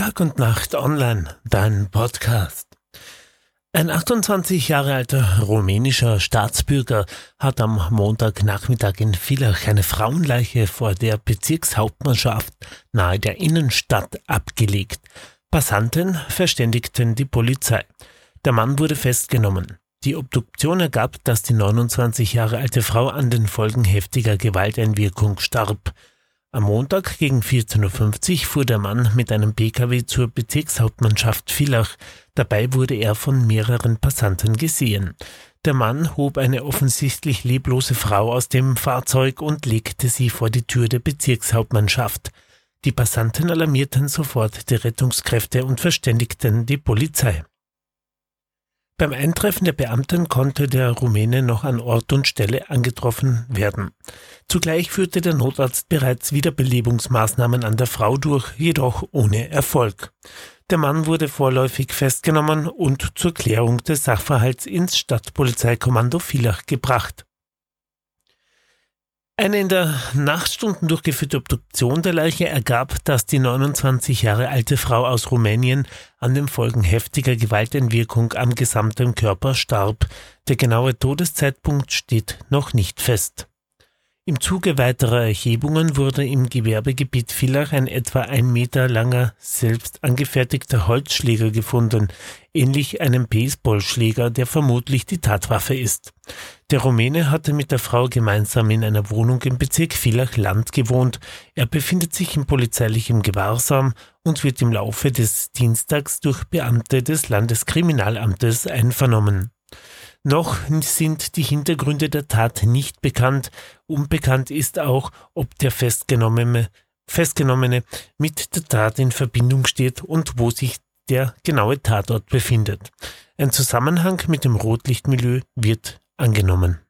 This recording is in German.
Tag und Nacht online, dein Podcast. Ein 28 Jahre alter rumänischer Staatsbürger hat am Montagnachmittag in Villach eine Frauenleiche vor der Bezirkshauptmannschaft nahe der Innenstadt abgelegt. Passanten verständigten die Polizei. Der Mann wurde festgenommen. Die Obduktion ergab, dass die 29 Jahre alte Frau an den Folgen heftiger Gewalteinwirkung starb. Am Montag gegen 14.50 Uhr fuhr der Mann mit einem Pkw zur Bezirkshauptmannschaft Villach. Dabei wurde er von mehreren Passanten gesehen. Der Mann hob eine offensichtlich leblose Frau aus dem Fahrzeug und legte sie vor die Tür der Bezirkshauptmannschaft. Die Passanten alarmierten sofort die Rettungskräfte und verständigten die Polizei. Beim Eintreffen der Beamten konnte der Rumäne noch an Ort und Stelle angetroffen werden. Zugleich führte der Notarzt bereits Wiederbelebungsmaßnahmen an der Frau durch, jedoch ohne Erfolg. Der Mann wurde vorläufig festgenommen und zur Klärung des Sachverhalts ins Stadtpolizeikommando Villach gebracht. Eine in der Nachtstunden durchgeführte Obduktion der Leiche ergab, dass die 29 Jahre alte Frau aus Rumänien an den Folgen heftiger Gewaltentwirkung am gesamten Körper starb. Der genaue Todeszeitpunkt steht noch nicht fest. Im Zuge weiterer Erhebungen wurde im Gewerbegebiet Villach ein etwa ein Meter langer, selbst angefertigter Holzschläger gefunden, ähnlich einem Baseballschläger, der vermutlich die Tatwaffe ist. Der Rumäne hatte mit der Frau gemeinsam in einer Wohnung im Bezirk Villach Land gewohnt. Er befindet sich in polizeilichem Gewahrsam und wird im Laufe des Dienstags durch Beamte des Landeskriminalamtes einvernommen. Noch sind die Hintergründe der Tat nicht bekannt. Unbekannt ist auch, ob der Festgenommene, Festgenommene mit der Tat in Verbindung steht und wo sich der genaue Tatort befindet. Ein Zusammenhang mit dem Rotlichtmilieu wird angenommen.